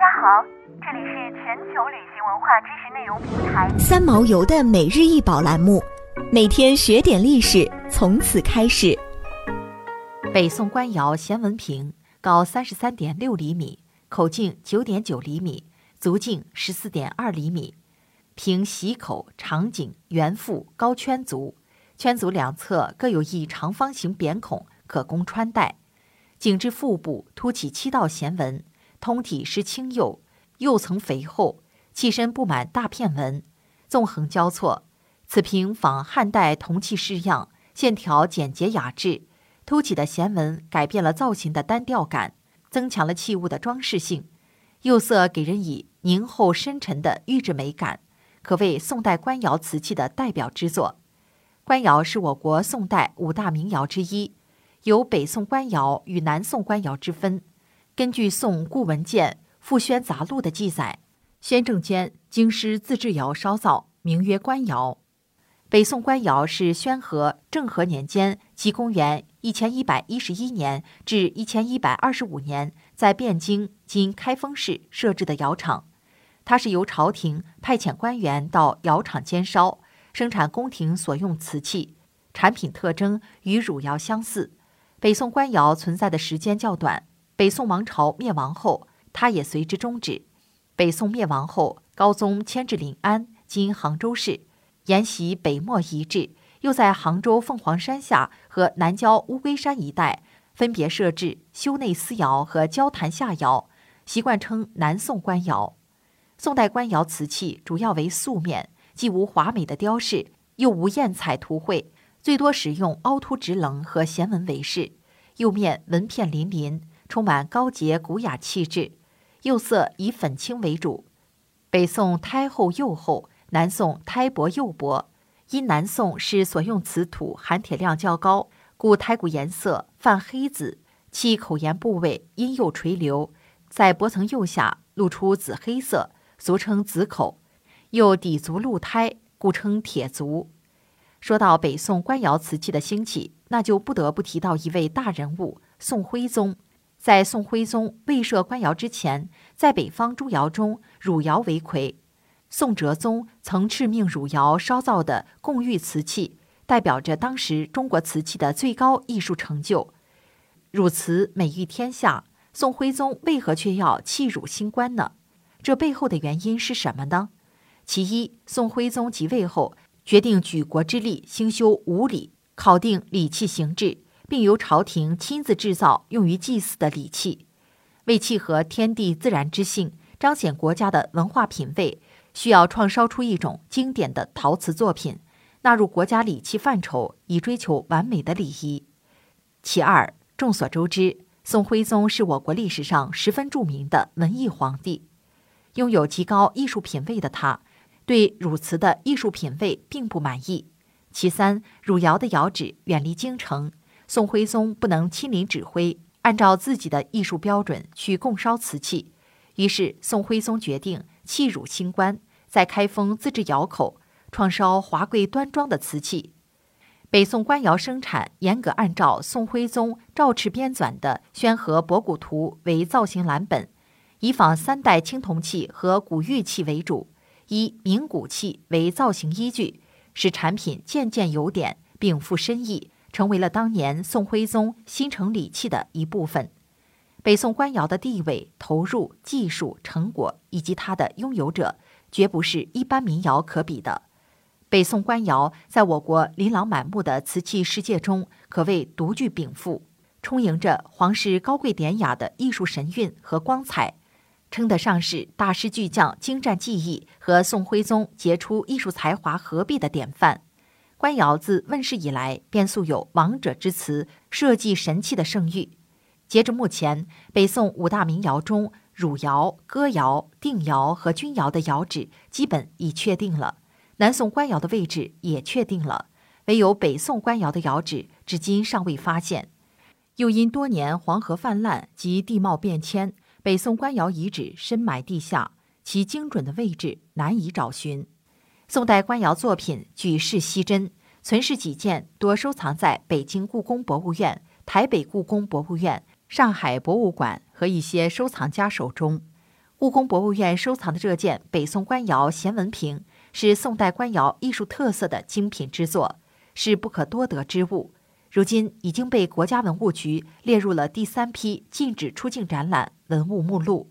家好，这里是全球旅行文化知识内容平台三毛游的每日一宝栏目，每天学点历史，从此开始。北宋官窑弦文瓶，高三十三点六厘米，口径九点九厘米，足径十四点二厘米，瓶洗口长颈，圆腹，高圈足，圈足两侧各有一长方形扁孔，可供穿戴。颈至腹部凸起七道弦纹。通体是青釉，釉层肥厚，器身布满大片纹，纵横交错。此瓶仿汉代铜器式样，线条简洁雅致，凸起的弦纹改变了造型的单调感，增强了器物的装饰性。釉色给人以凝厚深沉的玉质美感，可谓宋代官窑瓷器的代表之作。官窑是我国宋代五大名窑之一，有北宋官窑与南宋官窑之分。根据宋顾文鉴《复宣杂录》的记载，宣政间京师自制窑烧造，名曰官窑。北宋官窑是宣和、政和年间即公元一千一百一十一年至一千一百二十五年在汴京（今开封市）设置的窑厂。它是由朝廷派遣官员到窑厂监烧，生产宫廷所用瓷器，产品特征与汝窑相似。北宋官窑存在的时间较短。北宋王朝灭亡后，它也随之终止。北宋灭亡后，高宗迁至临安（今杭州市），沿袭北漠遗制，又在杭州凤凰山下和南郊乌龟山一带分别设置修内司窑和交坛下窑，习惯称南宋官窑。宋代官窑瓷器主要为素面，既无华美的雕饰，又无艳彩涂绘，最多使用凹凸直棱和弦纹为饰，釉面纹片鳞鳞。充满高洁古雅气质，釉色以粉青为主。北宋胎厚釉厚，南宋胎薄釉薄。因南宋是所用瓷土含铁量较高，故胎骨颜色泛黑紫，其口沿部位因釉垂流，在薄层釉下露出紫黑色，俗称紫口。又底足露胎，故称铁足。说到北宋官窑瓷器的兴起，那就不得不提到一位大人物——宋徽宗。在宋徽宗未设官窑之前，在北方诸窑中，汝窑为魁。宋哲宗曾敕命汝窑烧造的贡玉瓷器，代表着当时中国瓷器的最高艺术成就。汝瓷美誉天下，宋徽宗为何却要弃汝兴官呢？这背后的原因是什么呢？其一，宋徽宗即位后，决定举国之力兴修五礼，考定礼器形制。并由朝廷亲自制造用于祭祀的礼器，为契合天地自然之性，彰显国家的文化品位，需要创烧出一种经典的陶瓷作品，纳入国家礼器范畴，以追求完美的礼仪。其二，众所周知，宋徽宗是我国历史上十分著名的文艺皇帝，拥有极高艺术品位的他，对汝瓷的艺术品位并不满意。其三，汝窑的窑址远离京城。宋徽宗不能亲临指挥，按照自己的艺术标准去供烧瓷器，于是宋徽宗决定弃汝兴官，在开封自制窑口，创烧华贵端庄的瓷器。北宋官窑生产严格按照宋徽宗诏敕编纂的《宣和博古图》为造型蓝本，以仿三代青铜器和古玉器为主，以明古器为造型依据，使产品件件有典，并富深意。成为了当年宋徽宗新城礼器的一部分。北宋官窑的地位、投入、技术成果以及它的拥有者，绝不是一般民窑可比的。北宋官窑在我国琳琅满目的瓷器世界中，可谓独具禀赋，充盈着皇室高贵典雅的艺术神韵和光彩，称得上是大师巨匠精湛技艺和宋徽宗杰出艺术才华合璧的典范。官窑自问世以来，便素有“王者之瓷，设计神器”的盛誉。截至目前，北宋五大名窑中，汝窑、哥窑、定窑和钧窑的窑址基本已确定了，南宋官窑的位置也确定了，唯有北宋官窑的窑址至今尚未发现。又因多年黄河泛滥及地貌变迁，北宋官窑遗址深埋地下，其精准的位置难以找寻。宋代官窑作品举世稀珍，存世几件多收藏在北京故宫博物院、台北故宫博物院、上海博物馆和一些收藏家手中。故宫博物院收藏的这件北宋官窑咸文瓶，是宋代官窑艺术特色的精品之作，是不可多得之物。如今已经被国家文物局列入了第三批禁止出境展览文物目录。